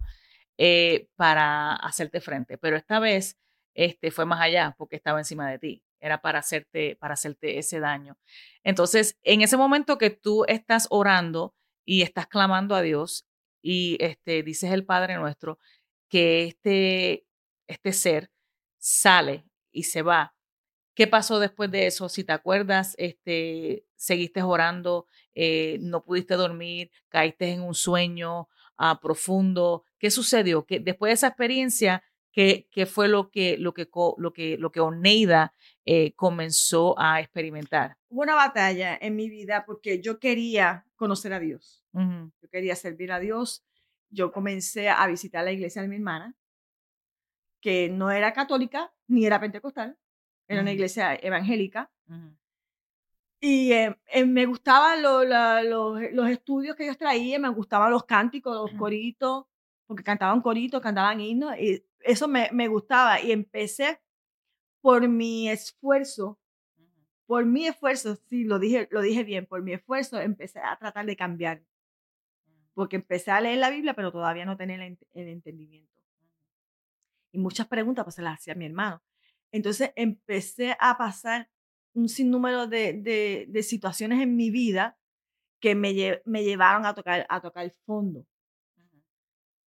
Speaker 1: eh, para hacerte frente. Pero esta vez este, fue más allá porque estaba encima de ti. Era para hacerte, para hacerte ese daño. Entonces, en ese momento que tú estás orando y estás clamando a Dios y este, dices el Padre nuestro, que este, este ser sale y se va. ¿Qué pasó después de eso? Si te acuerdas, este, seguiste orando, eh, no pudiste dormir, caíste en un sueño ah, profundo. ¿Qué sucedió? Que después de esa experiencia, ¿qué, qué fue lo que, lo que, lo que, lo que Oneida eh, comenzó a experimentar?
Speaker 2: Hubo una batalla en mi vida porque yo quería conocer a Dios. Yo quería servir a Dios. Yo comencé a visitar la iglesia de mi hermana, que no era católica ni era pentecostal, era una iglesia evangélica. Y eh, eh, me gustaban lo- la- los, los estudios que ellos traían, me gustaban los cánticos, los coritos, porque cantaban coritos, cantaban himnos, y eso me, me gustaba. Y empecé por mi esfuerzo, por mi esfuerzo, sí, lo dije, lo dije bien, por mi esfuerzo empecé a tratar de cambiar, porque empecé a leer la Biblia, pero todavía no tenía el, ent- el entendimiento. Y muchas preguntas pues se las hacía mi hermano. Entonces empecé a pasar un sinnúmero de, de, de situaciones en mi vida que me, lle- me llevaron a tocar, a tocar el fondo.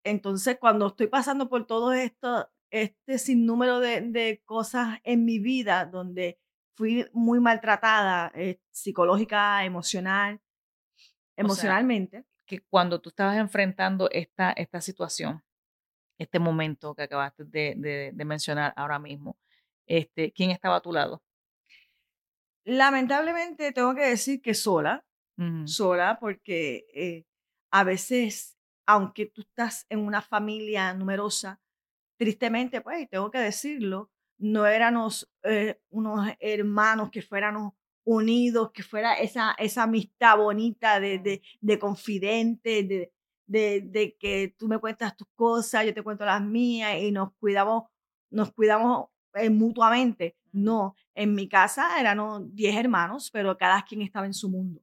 Speaker 2: Entonces, cuando estoy pasando por todo esto, este sinnúmero de, de cosas en mi vida donde fui muy maltratada, eh, psicológica, emocional, emocionalmente,
Speaker 1: que cuando tú estabas enfrentando esta, esta situación, este momento que acabaste de, de- de mencionar ahora mismo, este, ¿quién estaba a tu lado?
Speaker 2: lamentablemente tengo que decir que sola,
Speaker 1: Ujú,
Speaker 2: sola, porque eh, a veces, aunque tú estás en una familia numerosa, tristemente, pues, tengo que decirlo, no éramos eh, unos hermanos que fuéramos unidos, que fuera esa, esa amistad bonita de, de, de confidente, de, de, de que tú me cuentas tus cosas, yo te cuento las mías y nos cuidamos, nos cuidamos eh, mutuamente. No, en mi casa eran 10 hermanos, pero cada quien estaba en su mundo.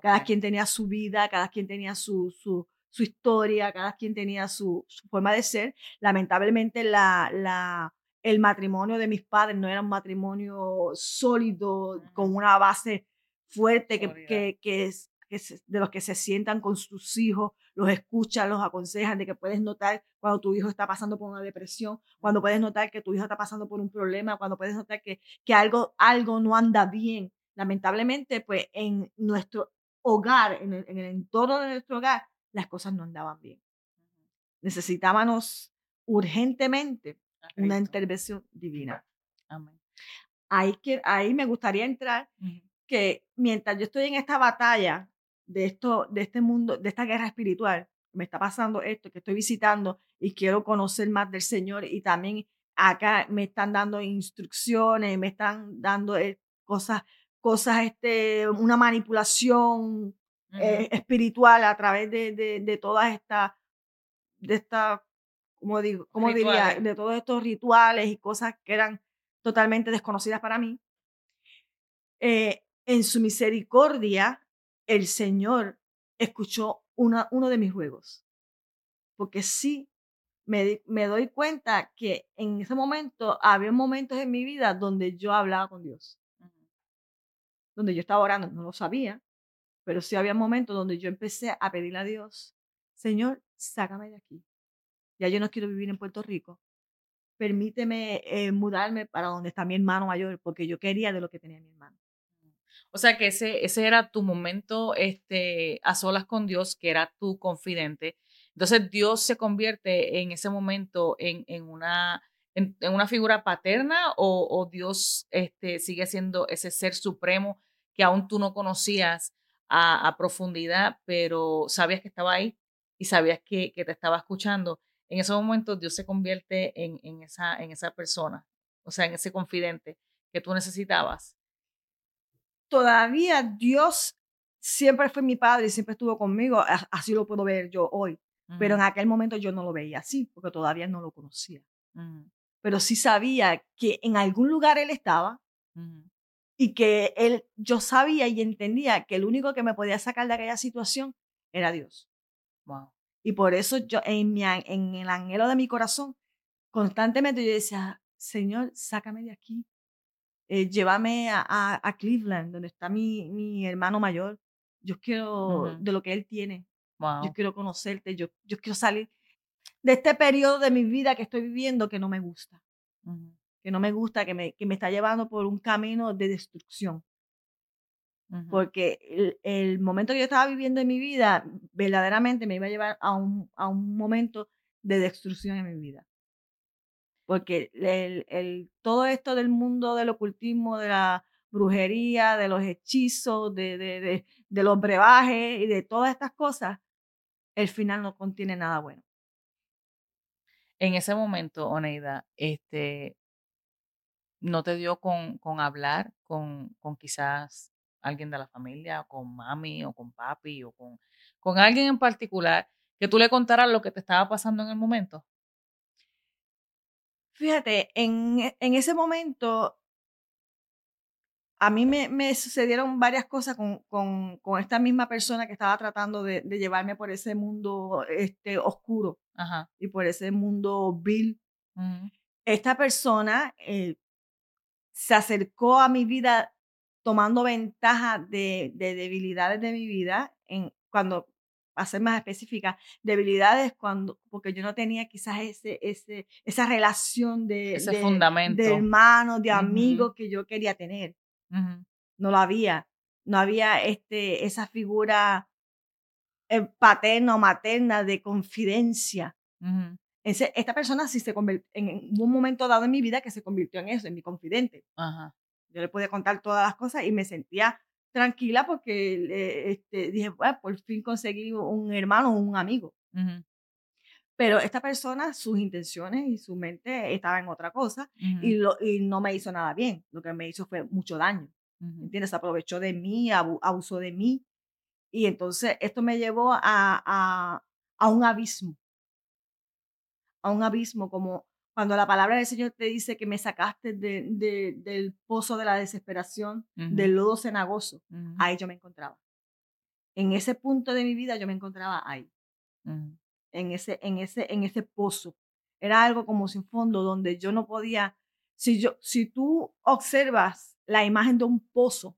Speaker 2: Cada quien tenía su vida, cada quien tenía su, su, su historia, cada quien tenía su, su, forma de ser. Lamentablemente la, la, el matrimonio de mis padres no era un matrimonio sólido, con una base fuerte que, que, que, es, de los que se sientan con sus hijos, los escuchan, los aconsejan, de que puedes notar cuando tu hijo está pasando por una depresión, cuando puedes notar que tu hijo está pasando por un problema, cuando puedes notar que, que algo, algo no anda bien. Lamentablemente, pues en nuestro hogar, en el, en el entorno de nuestro hogar, las cosas no andaban bien. Necesitábamos urgentemente una intervención divina.
Speaker 1: Amén.
Speaker 2: Ahí, que, ahí me gustaría entrar que mientras yo estoy en esta batalla de esto, de este mundo, de esta guerra espiritual, me está pasando esto, que estoy visitando y quiero conocer más del Señor y también acá me están dando instrucciones, me están dando eh, cosas, cosas, este, una manipulación eh, espiritual a través de, de, de todas estas, de esta, como digo, como diría, de todos estos rituales y cosas que eran totalmente desconocidas para mí. Eh, en su misericordia, el Señor escuchó una, uno de mis juegos. Porque sí, me, me, doy cuenta que en ese momento había momentos en mi vida donde yo hablaba con Dios. Donde yo estaba orando, no lo sabía, pero sí había momentos donde yo empecé a pedirle a Dios, Señor, sácame de aquí. Ya yo no quiero vivir en Puerto Rico. Permíteme eh, mudarme para donde está mi hermano mayor, porque yo quería de lo que tenía mi hermano.
Speaker 1: O sea que ese, ese era tu momento este, a solas con Dios, que era tu confidente. Entonces Dios se convierte en ese momento en, en una, en, una figura paterna o, o, Dios este, sigue siendo ese ser supremo que aún tú no conocías a, a profundidad, pero sabías que estaba ahí y sabías que, que, te estaba escuchando. En ese momento Dios se convierte en, en, esa, en esa persona, o sea, en ese confidente que tú necesitabas
Speaker 2: todavía Dios siempre fue mi padre y siempre estuvo conmigo, así lo puedo ver yo hoy. Pero en aquel momento yo no lo veía así, porque todavía no lo conocía. Pero sí sabía que en algún lugar él estaba y que él, yo sabía y entendía que el único que me podía sacar de aquella situación era Dios.
Speaker 1: Wow.
Speaker 2: Y por eso yo, en, mi, en el anhelo de mi corazón, constantemente yo decía, Señor, sácame de aquí, eh, llévame a, a, Cleveland, donde está mi, mi hermano mayor. Yo quiero, de lo que él tiene, yo quiero conocerte, yo, yo quiero salir de este periodo de mi vida que estoy viviendo que no me gusta, que no me gusta, que me, que me está llevando por un camino de destrucción. Porque el, el, momento que yo estaba viviendo en mi vida verdaderamente me iba a llevar a un, a un momento de destrucción en mi vida porque el, el, todo esto del mundo del ocultismo, de la brujería, de los hechizos, de, de, de, de los brebajes y de todas estas cosas, el final no contiene nada bueno.
Speaker 1: En ese momento, Oneida, este, ¿no te dio con, con hablar con, con quizás alguien de la familia, con mami o con papi o con, con alguien en particular, que tú le contaras lo que te estaba pasando en el momento?
Speaker 2: Fíjate, en, e, en ese momento a mí me, me sucedieron varias cosas con, con, con, esta misma persona que estaba tratando de, de llevarme por ese mundo este, oscuro
Speaker 1: Ajá.
Speaker 2: y por ese mundo vil. Esta persona eh, se acercó a mi vida tomando ventaja de, de debilidades de mi vida en, cuando a ser más específica, debilidades cuando, porque yo no tenía quizás ese, ese, esa relación de,
Speaker 1: ese de, fundamento.
Speaker 2: de hermano, de amigo que yo quería tener. No lo había. No había este, esa figura eh, paterna o materna de confidencia. Ese, esta persona sí se convirtió, en, un momento dado en mi vida que se convirtió en eso, en mi confidente.
Speaker 1: Ajá.
Speaker 2: Yo le podía contar todas las cosas y me sentía tranquila porque este, dije, bueno, por fin conseguí un hermano, un amigo. Pero esta persona, sus intenciones y su mente estaban en otra cosa y, lo, y no me hizo nada bien. Lo que me hizo fue mucho daño. ¿Entiendes? Aprovechó de mí, abusó de mí. Y entonces esto me llevó a, a, a un abismo. A un abismo como cuando la palabra del Señor te dice que me sacaste de, de, del pozo de la desesperación, del lodo cenagoso, ahí yo me encontraba. En ese punto de mi vida yo me encontraba ahí, en, ese, en, ese, en ese pozo. Era algo como sin fondo donde yo no podía, si, yo, si tú observas la imagen de un pozo,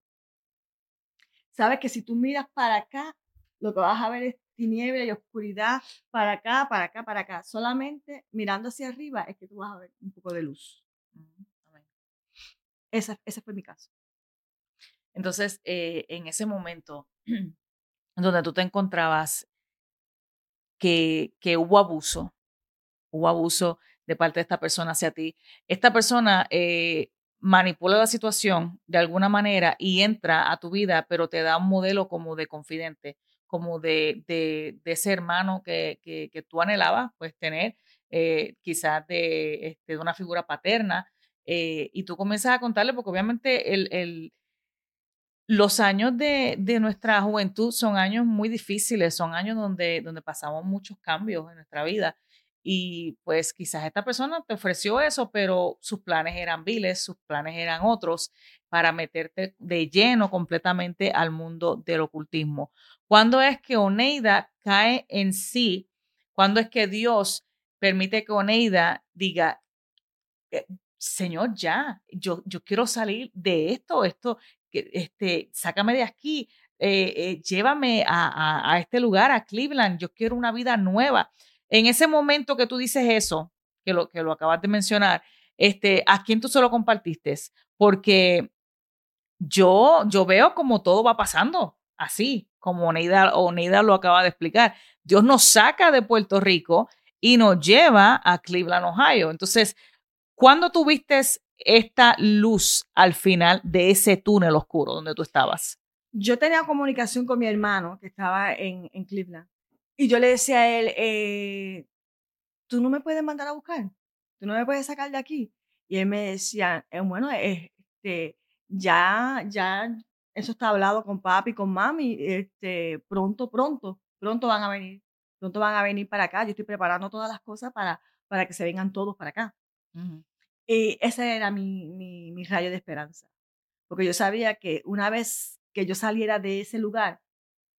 Speaker 2: sabes que si tú miras para acá, lo que vas a ver es tiniebla y oscuridad para acá, para acá, para acá. Solamente mirando hacia arriba es que tú vas a ver un poco de luz. Ese, ese fue mi caso.
Speaker 1: Entonces, eh, en ese momento donde tú te encontrabas que, que hubo abuso, hubo abuso de parte de esta persona hacia ti, esta persona eh, manipula la situación de alguna manera y entra a tu vida, pero te da un modelo como de confidente, como de, de, ese hermano que, que, tú anhelabas, pues tener, eh, quizás de, este, de, una figura paterna, eh, y tú comienzas a contarle, porque obviamente el, el los años de, de, nuestra juventud son años muy difíciles, son años donde, donde pasamos muchos cambios en nuestra vida. Y pues quizás esta persona te ofreció eso, pero sus planes eran viles, sus planes eran otros para meterte de lleno completamente al mundo del ocultismo. ¿Cuándo es que Oneida cae en sí? ¿Cuándo es que Dios permite que Oneida diga, eh, Señor, ya, yo, yo quiero salir de esto, esto, este, sácame de aquí, eh, eh, llévame a, a, este lugar, a Cleveland, yo quiero una vida nueva. En ese momento que tú dices eso, que lo, que lo acabas de mencionar, este, ¿a quién tú solo compartiste? Porque yo, yo veo como todo va pasando, así, como Oneida, Oneida lo acaba de explicar. Dios nos saca de Puerto Rico y nos lleva a Cleveland, Ohio. Entonces, ¿cuándo tuviste esta luz al final de ese túnel oscuro donde tú estabas?
Speaker 2: Yo tenía comunicación con mi hermano que estaba en, en Cleveland y yo le decía a él, eh, tú no me puedes mandar a buscar, tú no me puedes sacar de aquí. Y él me decía, eh, bueno, este, ya, ya, eso está hablado con papi, con mami, este, pronto, pronto, pronto van a venir, pronto van a venir para acá. Yo estoy preparando todas las cosas para, para que se vengan todos para acá. Y ese era mi, mi, mi rayo de esperanza, porque yo sabía que una vez que yo saliera de ese lugar,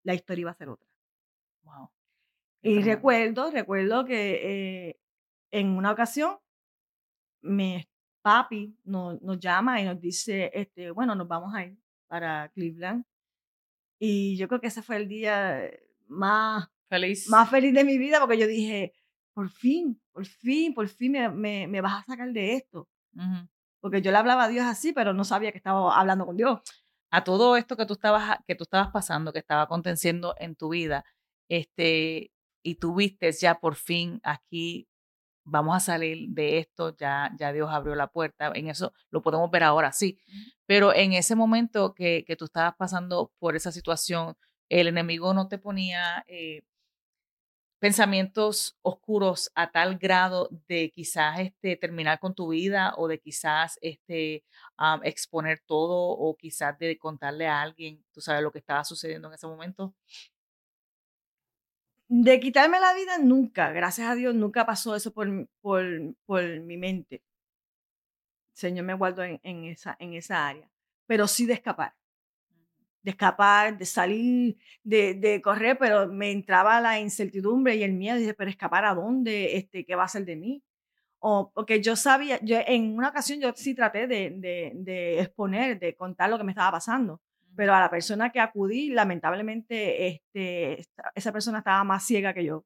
Speaker 2: la historia iba a ser otra. Y recuerdo, recuerdo que eh, en una ocasión mi papi nos, nos, llama y nos dice, este, bueno, nos vamos a ir para Cleveland. Y yo creo que ese fue el día más
Speaker 1: feliz,
Speaker 2: más feliz de mi vida porque yo dije, por fin, por fin, por fin me, me, me vas a sacar de esto. Porque yo le hablaba a Dios así, pero no sabía que estaba hablando con Dios.
Speaker 1: A todo esto que tú estabas, que tú estabas pasando, que estaba aconteciendo en tu vida, este, y tú viste ya por fin aquí vamos a salir de esto, ya, ya Dios abrió la puerta, en eso lo podemos ver ahora, sí, pero en ese momento que, que tú estabas pasando por esa situación, el enemigo no te ponía eh, pensamientos oscuros a tal grado de quizás este, terminar con tu vida o de quizás este, exponer todo o quizás de contarle a alguien, tú sabes lo que estaba sucediendo en ese momento.
Speaker 2: De quitarme la vida, nunca, gracias a Dios, nunca pasó eso por, por, por mi mente. Señor me guardó en, en, esa, en esa área, pero sí de escapar. De escapar, de salir, de, correr, pero me entraba la incertidumbre y el miedo. Dije, pero escapar a dónde, este, ¿qué va a ser de mí? O, porque yo sabía, yo en una ocasión yo sí traté de, de, de exponer, de contar lo que me estaba pasando pero a la persona que acudí, lamentablemente, este, esa persona estaba más ciega que yo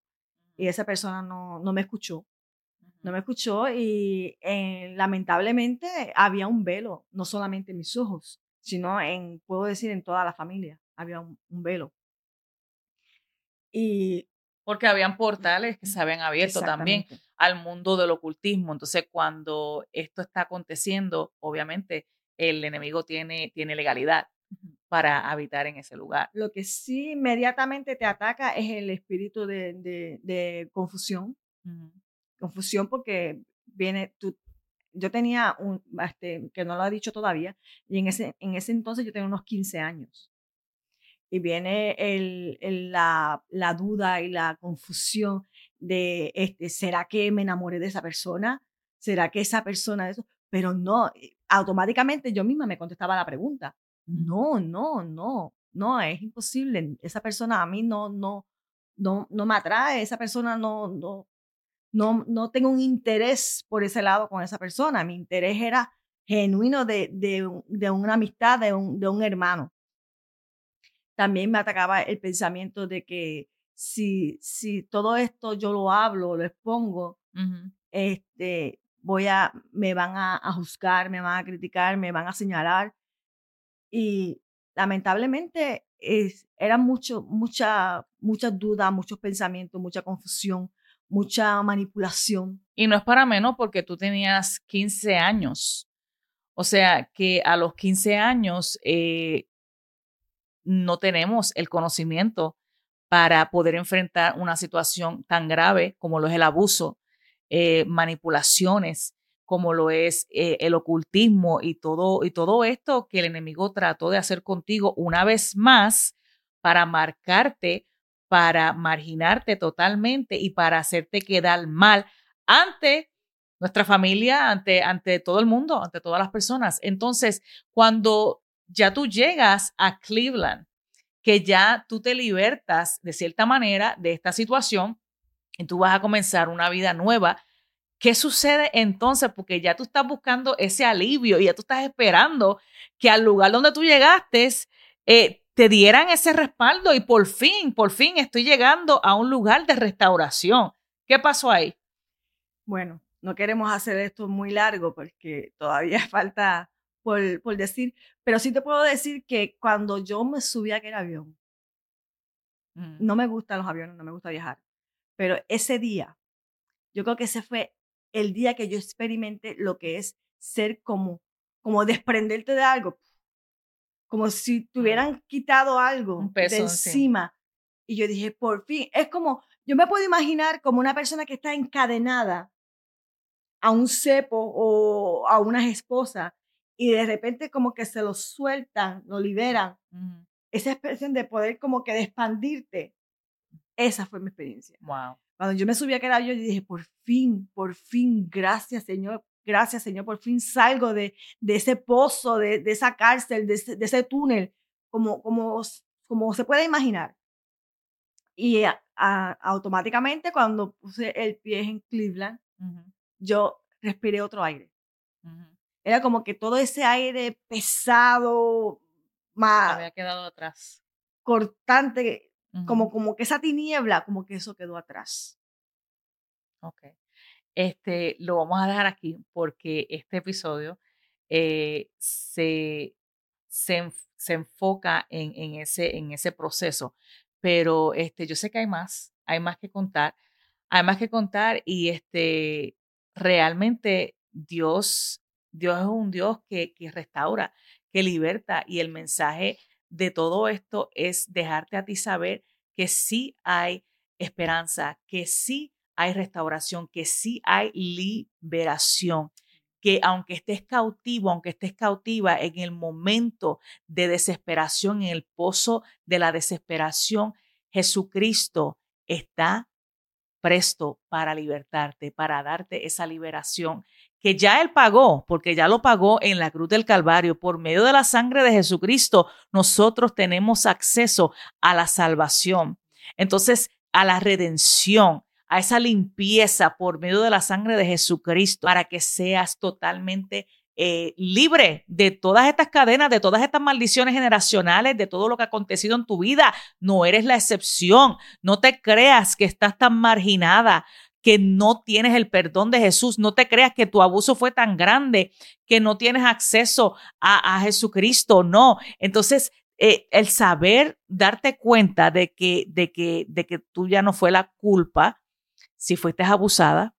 Speaker 2: y esa persona no, no me escuchó. No me escuchó y eh, lamentablemente había un velo, no solamente en mis ojos, sino en, puedo decir, en toda la familia, había un, velo.
Speaker 1: Y porque habían portales que se habían abierto también al mundo del ocultismo. Entonces, cuando esto está aconteciendo, obviamente el enemigo tiene, tiene legalidad para habitar en ese lugar.
Speaker 2: Lo que sí inmediatamente te ataca es el espíritu de, de, confusión. Confusión porque viene, tú, yo tenía un, este, que no lo ha dicho todavía, y en ese, en ese entonces yo tenía unos 15 años. Y viene el, el, la, la, duda y la confusión de, este, ¿será que me enamoré de esa persona? ¿Será que esa persona eso? Pero no, eh, automáticamente yo misma me contestaba la pregunta. No, no, no, no, es imposible. Esa persona a mí no, no, no, no me atrae, esa persona no, no, no, no tengo un interés por ese lado con esa persona. Mi interés era genuino de, de, de una amistad, de un, de un hermano. También me atacaba el pensamiento de que si, si todo esto yo lo hablo, lo expongo, este, voy a, me van a, a, juzgar, me van a criticar, me van a señalar. Y lamentablemente es, era mucho, mucha, muchas dudas, muchos pensamientos, mucha confusión, mucha manipulación.
Speaker 1: Y no es para menos porque tú tenías 15 años. O sea, que a los 15 años eh, no tenemos el conocimiento para poder enfrentar una situación tan grave como lo es el abuso, eh, manipulaciones, como lo es eh, el ocultismo y todo, y todo esto que el enemigo trató de hacer contigo una vez más para marcarte, para marginarte totalmente y para hacerte quedar mal ante nuestra familia, ante, ante todo el mundo, ante todas las personas. Entonces, cuando ya tú llegas a Cleveland, que ya tú te libertas de cierta manera de esta situación y tú vas a comenzar una vida nueva. ¿Qué sucede entonces? Porque ya tú estás buscando ese alivio y ya tú estás esperando que al lugar donde tú llegaste eh, te dieran ese respaldo y por fin, por fin estoy llegando a un lugar de restauración. ¿Qué pasó ahí?
Speaker 2: Bueno, no queremos hacer esto muy largo porque todavía falta por, por decir, pero sí te puedo decir que cuando yo me subí a aquel avión, mm. no me gustan los aviones, no me gusta viajar, pero ese día, yo creo que ese fue el día que yo experimenté lo que es ser como, como desprenderte de algo, como si te hubieran quitado algo de encima. Y yo dije, por fin, es como, yo me puedo imaginar como una persona que está encadenada a un cepo o a una esposa y de repente como que se lo sueltan, lo liberan. Esa expresión de poder como que de expandirte, esa fue mi experiencia.
Speaker 1: Wow.
Speaker 2: Cuando yo me subí a aquel avión, yo dije, por fin, por fin, gracias Señor, gracias Señor, por fin salgo de, de ese pozo, de, de esa cárcel, de ese, de ese, túnel, como, como, como se puede imaginar. Y automáticamente cuando puse el pie en Cleveland, yo respiré otro aire. Era como que todo ese aire pesado, más...
Speaker 1: Había quedado atrás.
Speaker 2: Cortante, como, como que esa tiniebla, como que eso quedó atrás.
Speaker 1: Ok. Este, lo vamos a dejar aquí porque este episodio eh, se, se, se, enfoca en, en, ese, en ese proceso. Pero este, yo sé que hay más, hay más que contar, hay más que contar y este, realmente Dios Dios es un Dios que, que restaura, que liberta y el mensaje de todo esto es dejarte a ti saber que sí hay esperanza, que sí hay restauración, que sí hay liberación, que aunque estés cautivo, aunque estés cautiva en el momento de desesperación, en el pozo de la desesperación, Jesucristo está presto para libertarte, para darte esa liberación que ya Él pagó, porque ya lo pagó en la cruz del Calvario, por medio de la sangre de Jesucristo, nosotros tenemos acceso a la salvación. Entonces, a la redención, a esa limpieza por medio de la sangre de Jesucristo, para que seas totalmente eh, libre de todas estas cadenas, de todas estas maldiciones generacionales, de todo lo que ha acontecido en tu vida. No eres la excepción. No te creas que estás tan marginada que no tienes el perdón de Jesús. No te creas que tu abuso fue tan grande que no tienes acceso a, Jesucristo. No. Entonces, eh, el saber darte cuenta de que, de, que, de que tú ya no fue la culpa, si fuiste abusada,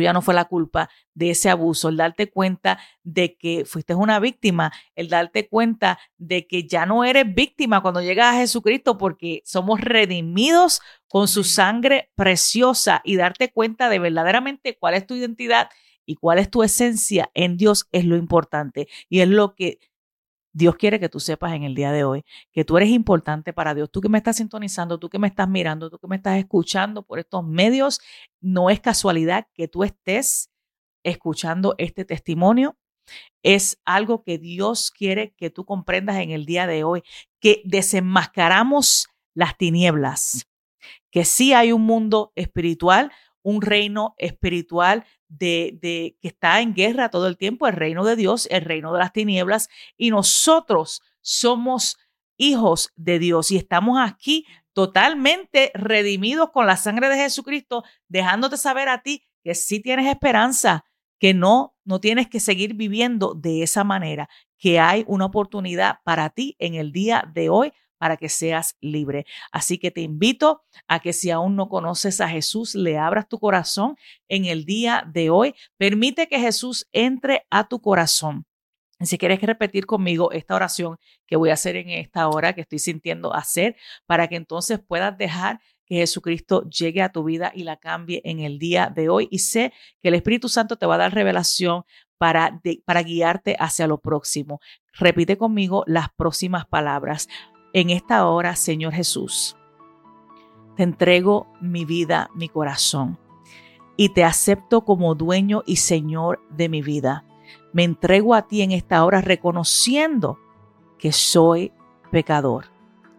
Speaker 1: ya no fue la culpa de ese abuso, el darte cuenta de que fuiste una víctima, el darte cuenta de que ya no eres víctima cuando llegas a Jesucristo porque somos redimidos con su sangre preciosa y darte cuenta de verdaderamente cuál es tu identidad y cuál es tu esencia en Dios es lo importante y es lo que Dios quiere que tú sepas en el día de hoy que tú eres importante para Dios. Tú que me estás sintonizando, tú que me estás mirando, tú que me estás escuchando por estos medios, no es casualidad que tú estés escuchando este testimonio. Es algo que Dios quiere que tú comprendas en el día de hoy, que desenmascaramos las tinieblas, que sí hay un mundo espiritual, un reino espiritual de, que está en guerra todo el tiempo, el reino de Dios, el reino de las tinieblas, y nosotros somos hijos de Dios y estamos aquí totalmente redimidos con la sangre de Jesucristo, dejándote saber a ti que sí tienes esperanza, que no, no tienes que seguir viviendo de esa manera, que hay una oportunidad para ti en el día de hoy para que seas libre. Así que te invito a que si aún no conoces a Jesús, le abras tu corazón en el día de hoy. Permite que Jesús entre a tu corazón. Si quieres repetir conmigo esta oración que voy a hacer en esta hora que estoy sintiendo hacer, para que entonces puedas dejar que Jesucristo llegue a tu vida y la cambie en el día de hoy. Y sé que el Espíritu Santo te va a dar revelación para, para guiarte hacia lo próximo. Repite conmigo las próximas palabras en esta hora, Señor Jesús, te entrego mi vida, mi corazón, y te acepto como dueño y Señor de mi vida. Me entrego a ti en esta hora reconociendo que soy pecador,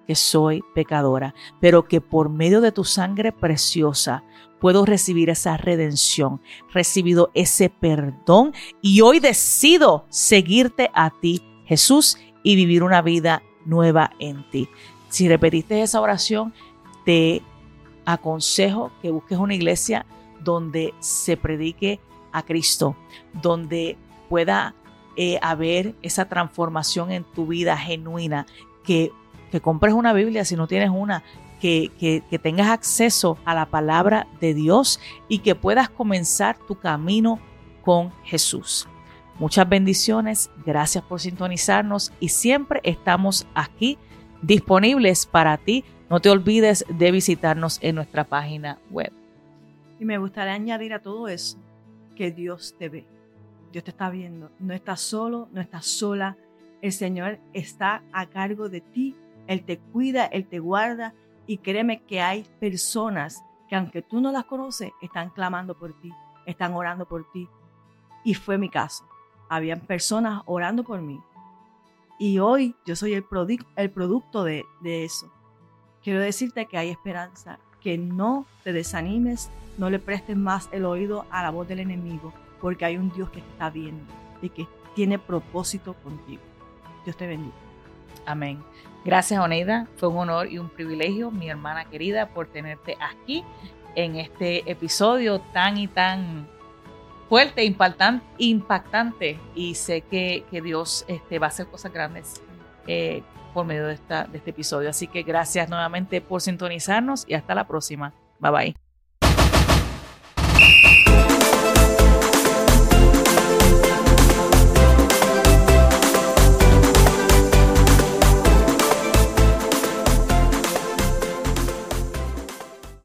Speaker 1: que soy pecadora, pero que por medio de tu sangre preciosa puedo recibir esa redención, recibido ese perdón y hoy decido seguirte a ti, Jesús, y vivir una vida nueva en ti. Si repetiste esa oración, te aconsejo que busques una iglesia donde se predique a Cristo, donde pueda eh, haber esa transformación en tu vida genuina, que, que compres una Biblia si no tienes una, que, que, que, tengas acceso a la palabra de Dios y que puedas comenzar tu camino con Jesús. Muchas bendiciones, gracias por sintonizarnos y siempre estamos aquí disponibles para ti. No te olvides de visitarnos en nuestra página web.
Speaker 2: Y me gustaría añadir a todo eso que Dios te ve. Dios te está viendo. No estás solo, no estás sola. El Señor está a cargo de ti. Él te cuida, Él te guarda. Y créeme que hay personas que aunque tú no las conoces, están clamando por ti, están orando por ti. Y fue mi caso habían personas orando por mí. Y hoy yo soy el, el producto de, eso. Quiero decirte que hay esperanza, que no te desanimes, no le prestes más el oído a la voz del enemigo, porque hay un Dios que está viendo y que tiene propósito contigo. Dios te bendiga.
Speaker 1: Amén. Gracias, Oneida. Fue un honor y un privilegio, mi hermana querida, por tenerte aquí en este episodio tan y tan fuerte, impactante, impactante y sé que, que Dios este, va a hacer cosas grandes eh, por medio de, esta, de este episodio. Así que gracias nuevamente por sintonizarnos y hasta la próxima. Bye bye.